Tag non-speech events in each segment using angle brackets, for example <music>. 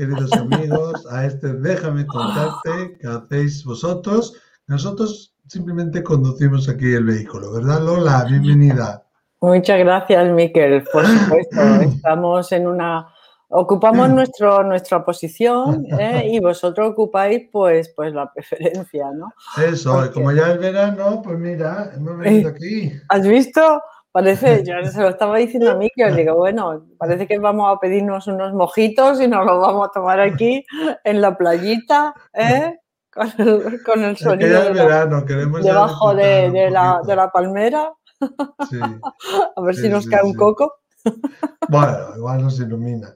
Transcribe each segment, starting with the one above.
Queridos amigos, a este Déjame contarte que hacéis vosotros. Nosotros simplemente conducimos aquí el vehículo, ¿verdad, Lola? Bienvenida. Muchas gracias, Miquel. Por supuesto, <coughs> estamos en una ocupamos <coughs> nuestro, nuestra posición ¿eh? y vosotros ocupáis pues, pues la preferencia, ¿no? Eso, como ya es verano, pues mira, hemos venido aquí. ¿Has visto? Parece, <laughs> yo se lo estaba diciendo a mí, que os digo, bueno, parece que vamos a pedirnos unos mojitos y nos los vamos a tomar aquí en la playita, ¿eh? con, el, con el sonido de verano, queremos debajo de, de, la, de, la, palmera. Sí. <laughs> a ver si nos cae un coco. bueno, igual nos ilumina.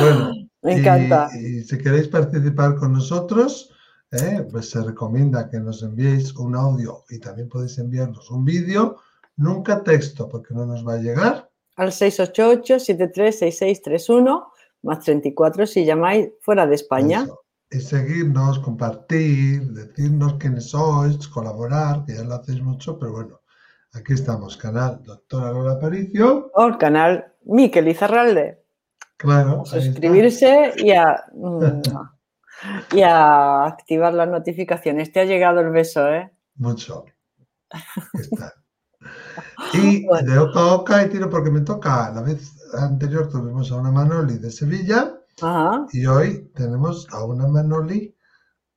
Bueno, <laughs> me encanta. Y, si queréis participar con nosotros, ¿eh? pues se recomienda que nos enviéis un audio y también podéis enviarnos un vídeo Nunca texto, porque no nos va a llegar. Al 688-736631, más 34 si llamáis fuera de España. Y seguirnos, compartir, decirnos quiénes sois, colaborar, que ya lo hacéis mucho, pero bueno, aquí estamos, canal Doctora Lola Aparicio. O el canal Miquel Izarralde. Claro. Suscribirse y a, <laughs> mm, y a activar las notificaciones. Te ha llegado el beso, ¿eh? Mucho. Está. Y <laughs> de oca a oca y tiro porque me toca. La vez anterior tuvimos a una Manoli de Sevilla y hoy tenemos a una Manoli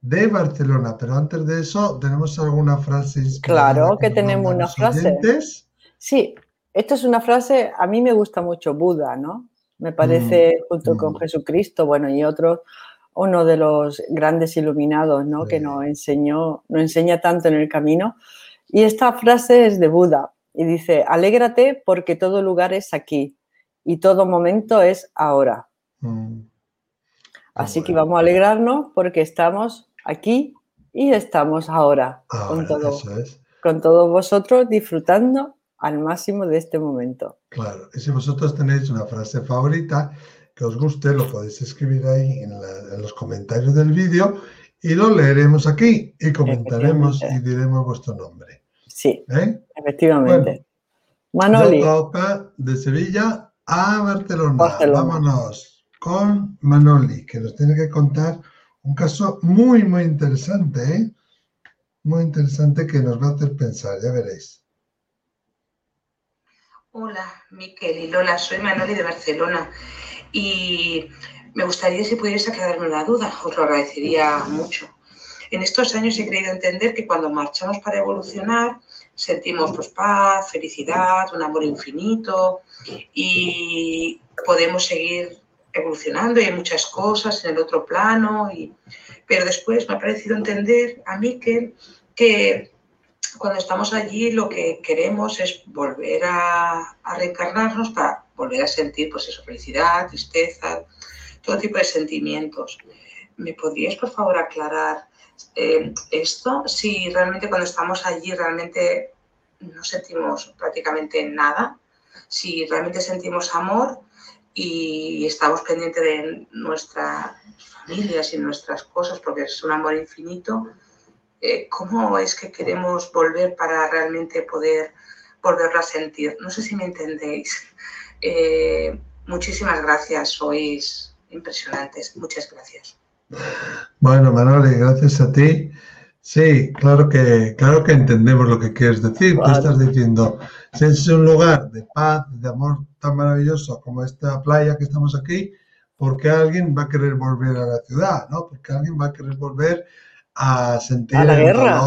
de Barcelona. Pero antes de eso, ¿tenemos alguna frase Claro que, tenemos una frase. Sí, esta es una frase, a mí me gusta mucho Buda, ¿no? Me parece, mm, junto con mm. Jesucristo, bueno, y otros, uno de los grandes iluminados, ¿no? Que nos enseñó, nos enseña tanto en el camino. Y esta frase es de Buda y dice, alégrate porque todo lugar es aquí y todo momento es ahora. Mm. Así que vamos a alegrarnos porque estamos aquí y estamos ahora, con, todo, con todos vosotros disfrutando al máximo de este momento. Claro, y si vosotros tenéis una frase favorita que os guste, lo podéis escribir ahí en, en los comentarios del vídeo y lo leeremos aquí y comentaremos y diremos vuestro nombre. Sí, ¿Eh? efectivamente. Manoli. de Sevilla a Barcelona. Vámonos con Manoli, que nos tiene que contar un caso muy, muy interesante, ¿eh? Muy interesante que nos va a hacer pensar, ya veréis. Hola, Miquel y Lola, soy Manoli de Barcelona y me gustaría si pudierais aclararme una duda, os lo agradecería mucho. En estos años he querido entender que cuando marchamos para evolucionar, sentimos pues, paz, felicidad, un amor infinito y podemos seguir evolucionando y hay muchas cosas en el otro plano. Y, pero después me ha parecido entender a mí que, que cuando estamos allí lo que queremos es volver a, reencarnarnos para volver a sentir pues eso, felicidad, tristeza, todo tipo de sentimientos. ¿Me podrías por favor aclarar eh, esto, si realmente cuando estamos allí realmente no sentimos prácticamente nada, si realmente sentimos amor y estamos pendientes de nuestras familias y nuestras cosas, porque es un amor infinito, eh, ¿cómo es que queremos volver para realmente poder volverlo a sentir? No sé si me entendéis. Eh, muchísimas gracias, sois impresionantes. Muchas gracias. Bueno, Manoli, gracias a ti. Sí, claro que, claro que entendemos lo que quieres decir. Tú estás diciendo, si es un lugar de paz, de amor tan maravilloso como esta playa que estamos aquí, ¿por qué alguien va a querer volver a la ciudad? ¿no? Porque alguien va a querer volver a sentir la guerra.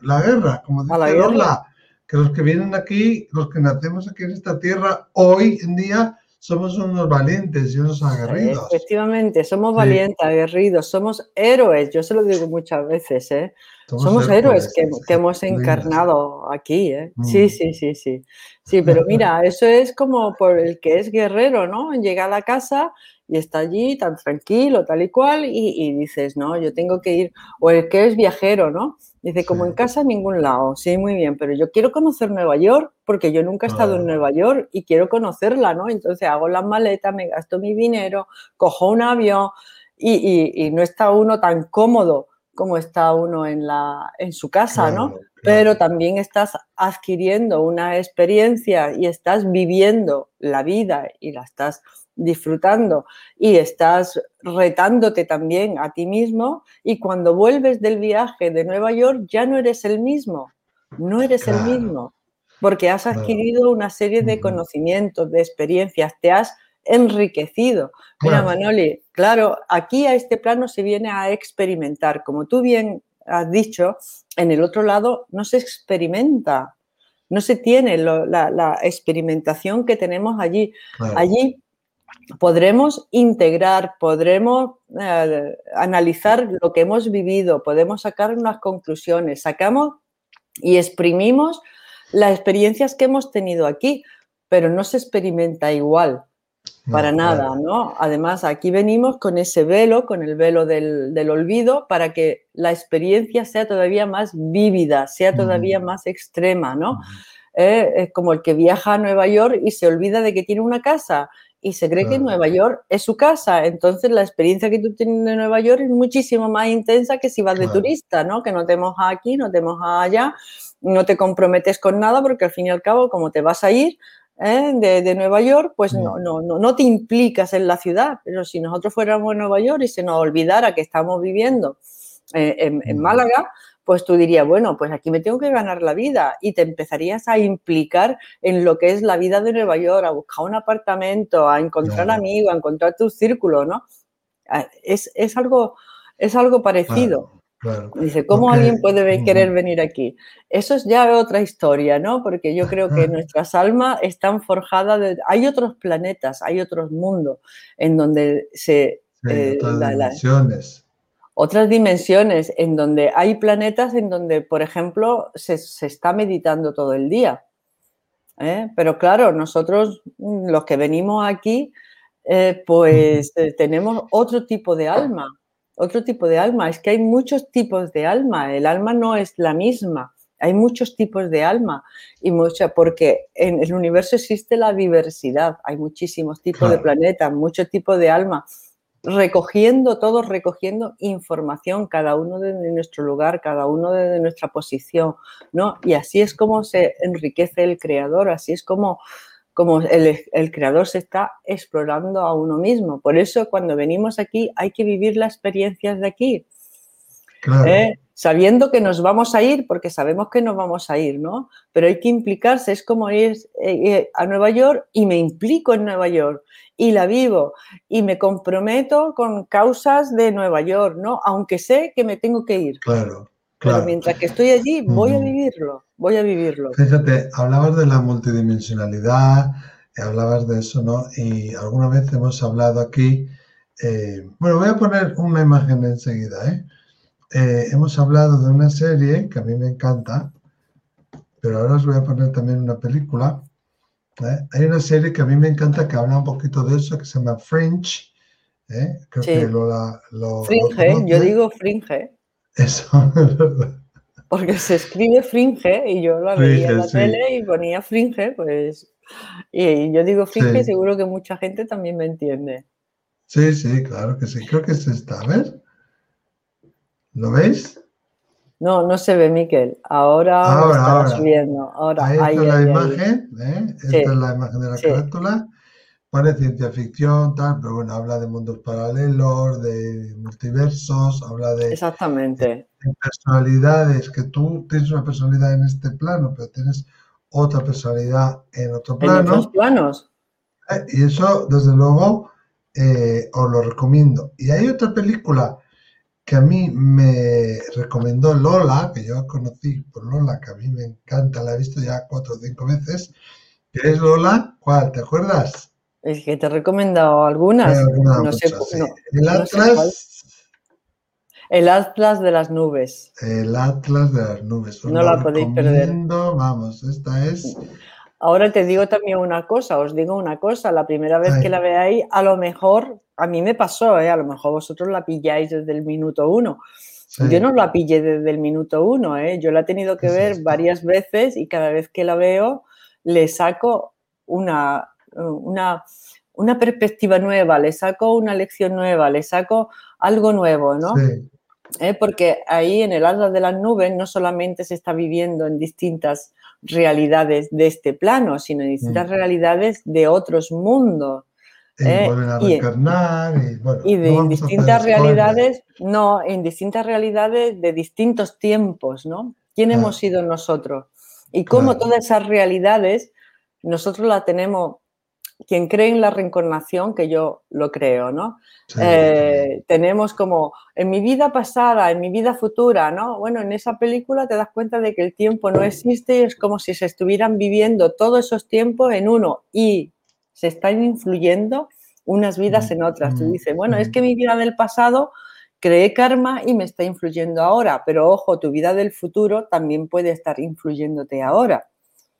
la, guerra, como dice la que los que vienen aquí, los que nacemos aquí en esta tierra, hoy en día somos unos valientes y unos aguerridos. Efectivamente, somos valientes, aguerridos, somos héroes. Yo se lo digo muchas veces, ¿eh? Somos, héroes que, hemos encarnado aquí, ¿eh? Sí, mm. sí, sí, sí. Sí, pero mira, eso es como por el que es guerrero, ¿no? Llega a la casa y está allí tan tranquilo, tal y cual, y, y dices, no, yo tengo que ir, o el que es viajero, ¿no? Dice, como en casa, en ningún lado. Sí, muy bien, pero yo quiero conocer Nueva York porque yo nunca he estado en Nueva York y quiero conocerla, ¿no? Entonces hago las maletas, me gasto mi dinero, cojo un avión y, no está uno tan cómodo como está uno en, la, en su casa, ¿no? pero también estás adquiriendo una experiencia y estás viviendo la vida y la estás disfrutando y estás retándote también a ti mismo y cuando vuelves del viaje de Nueva York ya no eres el mismo, no eres el mismo, porque has adquirido una serie de conocimientos, de experiencias, te has enriquecido. Mira, Manoli, claro, aquí a este plano se viene a experimentar. Como tú bien has dicho, en el otro lado no se experimenta, no se tiene la, experimentación que tenemos allí. Allí podremos integrar, podremos eh, analizar lo que hemos vivido, podemos sacar unas conclusiones, sacamos y exprimimos las experiencias que hemos tenido aquí, pero no se experimenta igual. Para nada, ¿no? Además, aquí venimos con ese velo, con el velo del, olvido, para que la experiencia sea todavía más vívida, sea todavía más extrema, ¿no? Eh, es como el que viaja a Nueva York y se olvida de que tiene una casa y se cree que Nueva York es su casa. Entonces, la experiencia que tú tienes de Nueva York es muchísimo más intensa que si vas de turista, ¿no? Que no te mojas aquí, no te mojas allá, no te comprometes con nada porque al fin y al cabo, como te vas a ir, ¿eh? de, Nueva York, pues no, no, no, no te implicas en la ciudad. Pero si nosotros fuéramos a Nueva York y se nos olvidara que estamos viviendo eh, en, Málaga, pues tú dirías, bueno, pues aquí me tengo que ganar la vida y te empezarías a implicar en lo que es la vida de Nueva York, a buscar un apartamento, a encontrar amigos, a encontrar tu círculo, ¿no? Ah, es, algo, es algo parecido. Dice, ¿cómo alguien puede querer venir aquí? Eso es ya otra historia, ¿no? Porque yo creo que nuestras almas están forjadas de... Hay otros planetas, hay otros mundos en donde se... Eh, otras dimensiones. Otras dimensiones, en donde hay planetas en donde, por ejemplo, se, está meditando todo el día. ¿eh? Pero claro, nosotros, mm, los que venimos aquí, eh, pues tenemos otro tipo de alma otro tipo de alma. Es que hay muchos tipos de alma. El alma no es la misma. Hay muchos tipos de alma y mucha, porque en el universo existe la diversidad. Hay muchísimos tipos de planetas, muchos tipos de alma. Recogiendo, todos recogiendo información, cada uno desde nuestro lugar, cada uno desde nuestra posición, ¿no? Y así es como se enriquece el creador, así es como como el, creador se está explorando a uno mismo. Por eso cuando venimos aquí hay que vivir las experiencias de aquí. ¿eh? Sabiendo que nos vamos a ir, porque sabemos que nos vamos a ir, ¿no? Pero hay que implicarse, es como ir eh, eh, a Nueva York y me implico en Nueva York y la vivo y me comprometo con causas de Nueva York, ¿no? Aunque sé que me tengo que ir. Claro. Pero mientras que estoy allí, voy a vivirlo, voy a vivirlo. Fíjate, hablabas de la multidimensionalidad, hablabas de eso, ¿no? Y alguna vez hemos hablado aquí, eh, bueno, voy a poner una imagen enseguida, ¿eh? ¿Eh? Hemos hablado de una serie que a mí me encanta, pero ahora os voy a poner también una película. ¿eh? Hay una serie que a mí me encanta que habla un poquito de eso, que se llama Fringe. Creo que lo, lo Fringe, yo digo Fringe. Eso, <laughs> Porque se escribe Fringe y yo la veía en la tele y ponía Fringe, pues. Y yo digo Fringe y seguro que mucha gente también me entiende. Sí, sí, claro que sí. Creo que se está. A ver. ¿Lo veis? No, no se ve, Miquel. Ahora, ahora, está subiendo. Ahora, ahí, está la imagen, ¿eh? Esta es la imagen de la carátula pone ciencia ficción, tal, pero bueno, habla de mundos paralelos, de multiversos, habla de, Exactamente. personalidades, que tú tienes una personalidad en este plano, pero tienes otra personalidad en otro plano. En otros planos. Eh, y eso, desde luego, eh, os lo recomiendo. Y hay otra película que a mí me recomendó Lola, que yo conocí por Lola, que a mí me encanta, la he visto ya cuatro o cinco veces, que es Lola, ¿cuál? ¿Te acuerdas? Es que te he recomendado algunas. no sé, el Atlas. el Atlas de las nubes. El Atlas de las nubes. no la podéis perder. Vamos, esta es. Ahora te digo también una cosa, os digo una cosa, la primera vez que la veáis, a lo mejor, a mí me pasó, ¿eh? a lo mejor vosotros la pilláis desde el minuto uno. Yo no la pillé desde el minuto uno, ¿eh? yo la he tenido que ver varias veces y cada vez que la veo le saco una, una, perspectiva nueva, le saco una lección nueva, le saco algo nuevo, ¿no? ¿eh? porque ahí en el alma de las nubes no solamente se está viviendo en distintas realidades de este plano, sino en distintas mm. realidades de otros mundos. ¿eh? y, de distintas realidades, no, en distintas realidades de distintos tiempos, ¿no? ¿Quién hemos sido nosotros? Y cómo todas esas realidades nosotros las tenemos quien cree en la reencarnación, que yo lo creo, ¿no? Eh, tenemos como en mi vida pasada, en mi vida futura, ¿no? Bueno, en esa película te das cuenta de que el tiempo no existe y es como si se estuvieran viviendo todos esos tiempos en uno y se están influyendo unas vidas en otras. Tú dices, bueno, es que mi vida del pasado creé karma y me está influyendo ahora, pero ojo, tu vida del futuro también puede estar influyéndote ahora.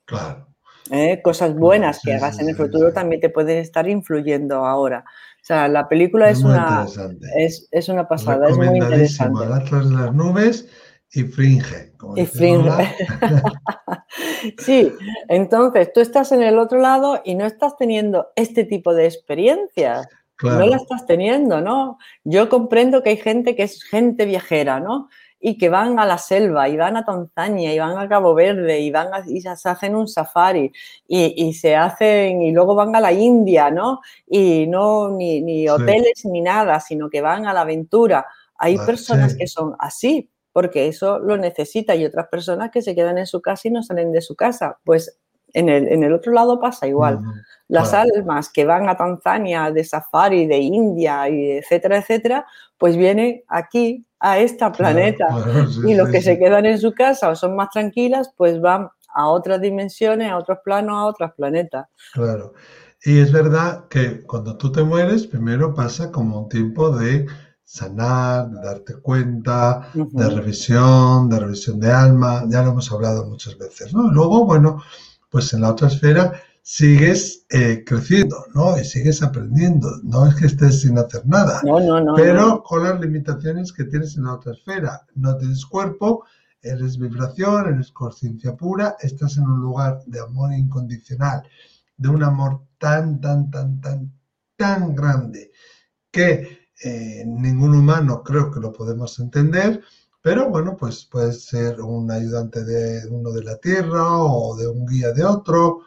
Claro. ¿Eh? cosas buenas que hagas en el futuro también te pueden estar influyendo ahora. O sea, la película es, una, es, una pasada, es muy interesante. Atlas de las nubes y Fringe. y Fringe. <laughs> sí, entonces tú estás en el otro lado y no estás teniendo este tipo de experiencias. No la estás teniendo, ¿no? Yo comprendo que hay gente que es gente viajera, ¿no? Y que van a la selva y van a Tanzania y van a Cabo Verde y van y se hacen un safari y, se hacen y luego van a la India, ¿no? Y no ni, hoteles ni nada, sino que van a la aventura. Hay personas que son así porque eso lo necesita y otras personas que se quedan en su casa y no salen de su casa. Pues en el, otro lado pasa igual. Las almas que van a Tanzania de safari, de India, y etcétera, etcétera, pues vienen aquí a esta planeta. <laughs> y los que se quedan en su casa o son más tranquilas, pues van a otras dimensiones, a otros planos, a otros planetas. Claro. Y es verdad que cuando tú te mueres, primero pasa como un tiempo de sanar, de darte cuenta, de revisión, de revisión de alma, ya lo hemos hablado muchas veces, ¿no? Luego, bueno, pues en la otra esfera sigues eh, creciendo, ¿no? Y sigues aprendiendo. No es que estés sin hacer nada. No, no, no. Pero con las limitaciones que tienes en la otra esfera. No tienes cuerpo, eres vibración, eres conciencia pura, estás en un lugar de amor incondicional, de un amor tan, tan, tan, tan, tan grande que eh, ningún humano creo que lo podemos entender pero bueno, pues puede ser un ayudante de uno de la Tierra o de un guía de otro.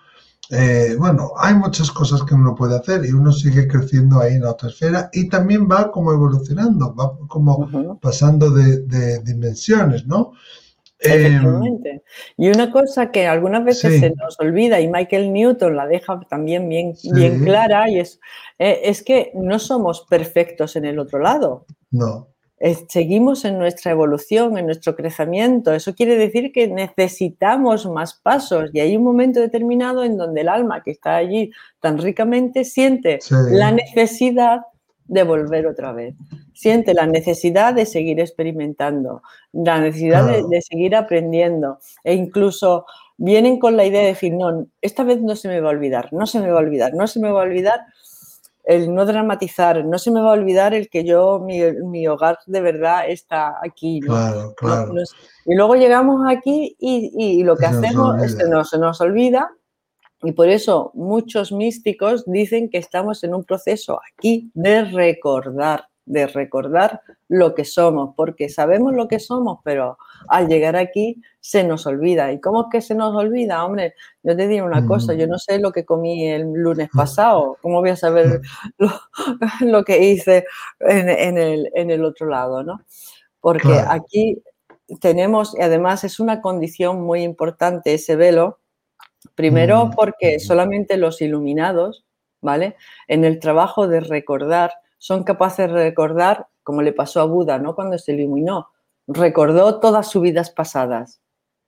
Eh, bueno, hay muchas cosas que uno puede hacer y uno sigue creciendo ahí en la otra esfera y también va como evolucionando, va como pasando de, dimensiones, ¿no? Efectivamente. y una cosa que algunas veces se nos olvida y Michael Newton la deja también bien, bien clara y es, eh, es que no somos perfectos en el otro lado. No seguimos en nuestra evolución, en nuestro crecimiento. Eso quiere decir que necesitamos más pasos y hay un momento determinado en donde el alma que está allí tan ricamente siente la necesidad de volver otra vez. Siente la necesidad de seguir experimentando, la necesidad de, de, seguir aprendiendo e incluso vienen con la idea de decir, no, esta vez no se me va a olvidar, no se me va a olvidar, no se me va a olvidar el no dramatizar, no se me va a olvidar el que yo, mi, hogar de verdad está aquí. Claro, claro. y luego llegamos aquí y, lo que hacemos es que no se nos olvida y por eso muchos místicos dicen que estamos en un proceso aquí de recordar de recordar lo que somos, porque sabemos lo que somos, pero al llegar aquí se nos olvida. ¿Y cómo es que se nos olvida? Hombre, yo te digo una cosa, yo no sé lo que comí el lunes <laughs> pasado, ¿cómo voy a saber <laughs> lo, que hice en, el, otro lado? ¿no? Porque aquí tenemos, y además es una condición muy importante ese velo, primero porque solamente los iluminados, ¿vale? En el trabajo de recordar, son capaces de recordar, como le pasó a Buda, ¿no? Cuando se iluminó, recordó todas sus vidas pasadas,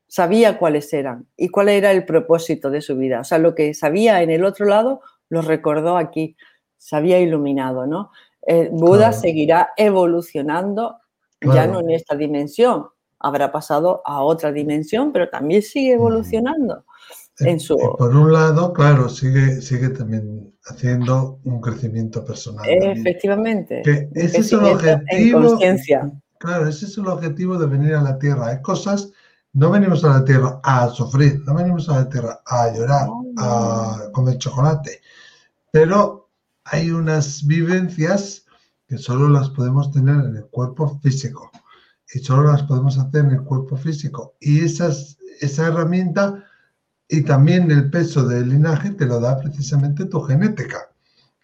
sabía cuáles eran y cuál era el propósito de su vida. O sea, lo que sabía en el otro lado, lo recordó aquí, se había iluminado, ¿no? Eh, Buda seguirá evolucionando, ya no en esta dimensión, habrá pasado a otra dimensión, pero también sigue evolucionando. En su... Por un lado, claro, sigue, sigue también haciendo un crecimiento personal. Efectivamente. ese es el objetivo. Claro, ese es el objetivo de venir a la Tierra. Hay cosas, no venimos a la Tierra a sufrir, no venimos a la Tierra a llorar, a comer chocolate, pero hay unas vivencias que solo las podemos tener en el cuerpo físico. y solo las podemos hacer en el cuerpo físico. Y esas, esa herramienta y también el peso del linaje te lo da precisamente tu genética.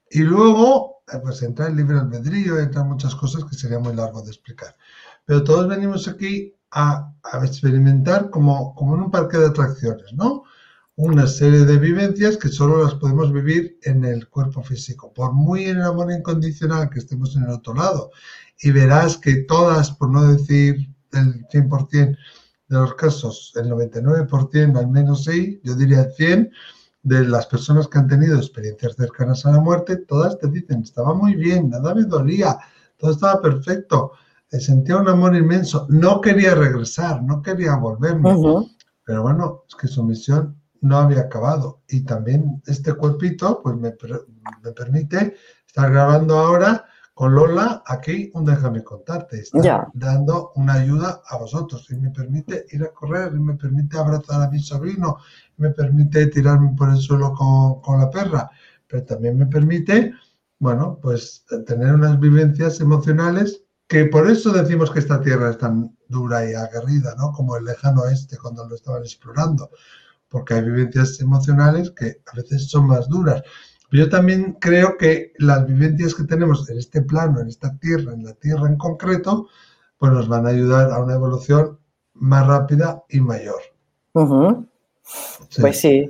Y luego, eh, pues entra el libre albedrío, entran muchas cosas que sería muy largo de explicar. Pero todos venimos aquí a, experimentar como, como en un parque de atracciones, ¿no? Una serie de vivencias que solo las podemos vivir en el cuerpo físico. Por muy en el amor incondicional que estemos en el otro lado. Y verás que todas, por no decir el 100%, de los casos, el 99% al menos sí, yo diría el 100, de las personas que han tenido experiencias cercanas a la muerte, todas te dicen, estaba muy bien, nada me dolía, todo estaba perfecto, sentía un amor inmenso, no quería regresar, no quería volverme, pero bueno, es que su misión no había acabado. Y también este cuerpito pues me, me permite estar grabando ahora con Lola, aquí un déjame contarte, está dando una ayuda a vosotros y me permite ir a correr, y me permite abrazar a mi sobrino, me permite tirarme por el suelo con, la perra, pero también me permite, bueno, pues tener unas vivencias emocionales que por eso decimos que esta tierra es tan dura y aguerrida, ¿no? Como el lejano oeste cuando lo estaban explorando, porque hay vivencias emocionales que a veces son más duras. Yo también creo que las vivencias que tenemos en este plano, en esta tierra, en la tierra en concreto, pues nos van a ayudar a una evolución más rápida y mayor. Pues sí,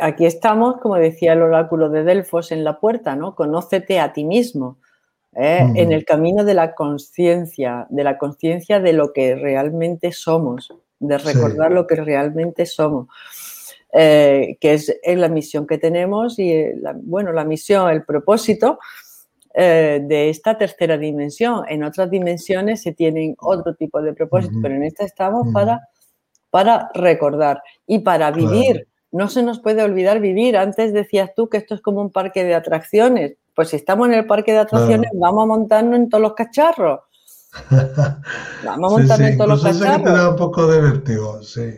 aquí estamos, como decía el oráculo de Delfos, en la puerta, ¿no? Conócete a ti mismo, ¿eh? en el camino de la conciencia, de la conciencia de lo que realmente somos, de recordar lo que realmente somos. Eh, que es, la misión que tenemos y, eh, la, bueno, la misión, el propósito eh, de esta tercera dimensión. En otras dimensiones se tienen otro tipo de propósito, pero en esta estamos para, para recordar y para vivir. No se nos puede olvidar vivir. Antes decías tú que esto es como un parque de atracciones. Pues si estamos en el parque de atracciones, vamos a montarnos en todos los cacharros. <laughs> Vamos a montarnos en todos los cacharros. Eso que te da un poco de vértigo, sí.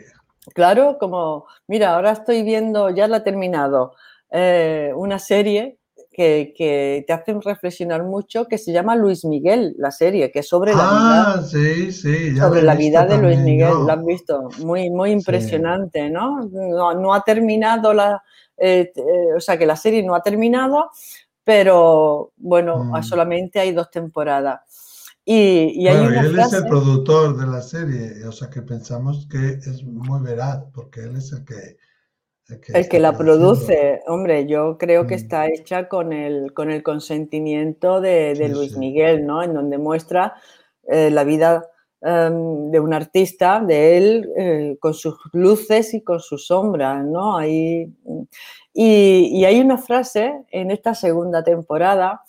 Claro, como, mira, ahora estoy viendo, ya la he terminado, eh, una serie que, te hace reflexionar mucho que se llama Luis Miguel, la serie, que es sobre la vida. Ah, sí, sobre la vida de Luis Miguel, lo has visto. Muy, muy impresionante, ¿no? ¿no? ha terminado la. Eh, eh, o sea, que la serie no ha terminado, pero bueno, mm. solamente hay dos temporadas. Y, él es el productor de la serie, o sea que pensamos que es muy veraz, porque él es el que... El que, la produce, hombre, yo creo que mm. está hecha con el, con el consentimiento de, Luis Miguel, ¿no? En donde muestra eh, la vida em, de un artista, de él, eh, con sus luces y con sus sombras, ¿no? Ahí, y, y hay una frase en esta segunda temporada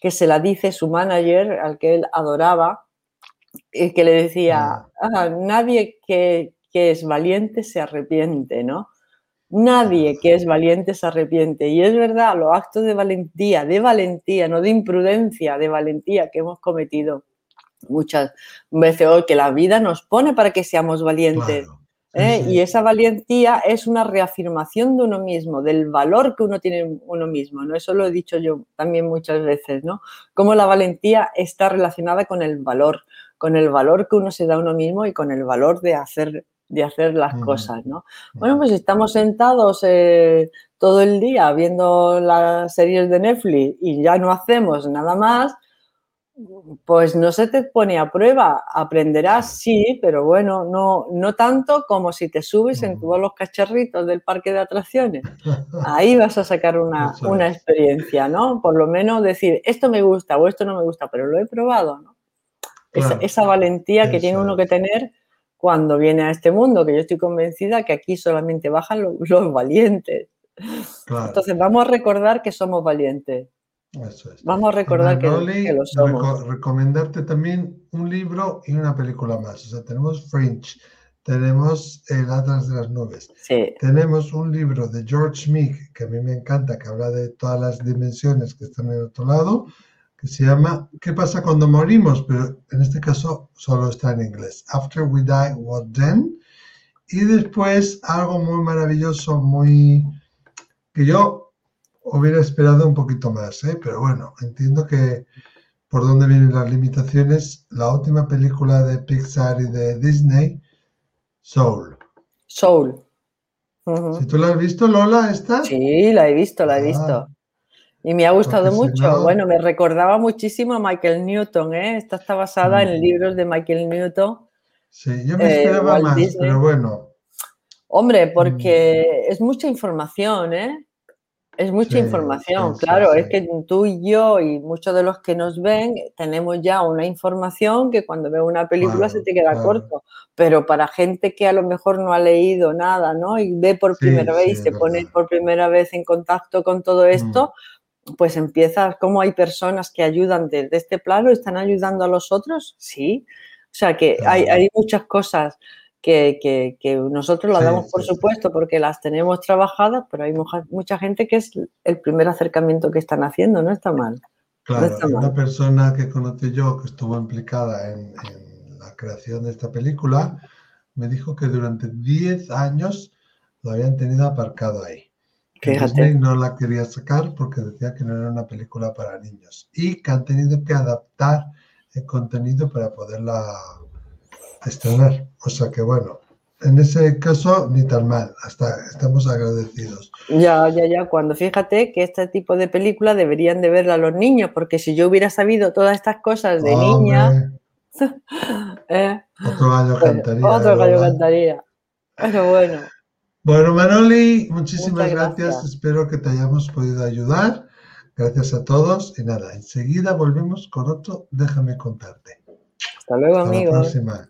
que se la dice su manager, al que él adoraba, y que le decía, ah, nadie que, es valiente se arrepiente, ¿no? Nadie que es valiente se arrepiente. Y es verdad, los actos de valentía, de valentía, no de imprudencia, de valentía que hemos cometido muchas veces hoy, que la vida nos pone para que seamos valientes. ¿Eh? Y esa valentía es una reafirmación de uno mismo, del valor que uno tiene uno mismo, ¿no? Eso lo he dicho yo también muchas veces, ¿no? Cómo la valentía está relacionada con el valor, con el valor que uno se da a uno mismo y con el valor de hacer, de hacer las cosas, ¿no? Bueno, pues estamos sentados eh, todo el día viendo las series de Netflix y ya no hacemos nada más, pues no se te pone a prueba. Aprenderás, sí, pero bueno, no, no tanto como si te subes en todos los cacharritos del parque de atracciones. Ahí vas a sacar una, experiencia, ¿no? Por lo menos decir, esto me gusta o esto no me gusta, pero lo he probado, ¿no? esa, valentía que tiene uno que tener cuando viene a este mundo, que yo estoy convencida que aquí solamente bajan <laughs> los, valientes. Entonces vamos a recordar que somos valientes. Vamos a recordar que, lo somos. recomendarte también un libro y una película más. O sea, tenemos French, tenemos El Atlas de las Nubes. Tenemos un libro de George Smith, que a mí me encanta, que habla de todas las dimensiones que están en el otro lado, que se llama ¿Qué pasa cuando morimos? Pero en este caso solo está en inglés. After we die, what then? Y después algo muy maravilloso, muy... que yo hubiera esperado un poquito más, ¿eh? pero bueno, entiendo que, por dónde vienen las limitaciones, la última película de Pixar y de Disney, Soul. Soul. Si tú la has visto, Lola, esta. Sí, la he visto, la he visto. Ah. Y me ha gustado mucho. Bueno, me recordaba muchísimo a Michael Newton, ¿eh? Esta está basada en mm. libros de Michael Newton. Sí, yo me eh, esperaba más, pero bueno. Hombre, porque mm. es mucha información, ¿eh? Es mucha información, claro, es que tú y yo y muchos de los que nos ven tenemos ya una información que cuando ve una película se te queda corto, pero para gente que a lo mejor no ha leído nada, ¿no? Y ve por primera vez y se pone por primera vez en contacto con todo mm. esto, pues empiezas, como hay personas que ayudan desde este plano, están ayudando a los otros? Sí. O sea que hay, hay muchas cosas que, nosotros lo damos por supuesto porque las tenemos trabajadas, pero hay mucha, gente que es el primer acercamiento que están haciendo, no está mal. Claro, una persona que conocí yo que estuvo implicada en, la creación de esta película me dijo que durante 10 años lo habían tenido aparcado ahí. Que Disney no la quería sacar porque decía que no era una película para niños y que han tenido que adaptar el contenido para poderla estrenar. O sea que bueno, en ese caso ni tan mal, hasta estamos agradecidos. Ya, ya, ya, cuando fíjate que este tipo de película deberían de verla los niños, porque si yo hubiera sabido todas estas cosas de niña... <laughs> Eh, otro gallo cantaría. Otro gallo cantaría. Pero bueno. Bueno, Manoli, muchísimas gracias. Espero que te hayamos podido ayudar. Gracias a todos. Y nada, enseguida volvemos con otro Déjame contarte. Hasta luego, amigos. Hasta la próxima.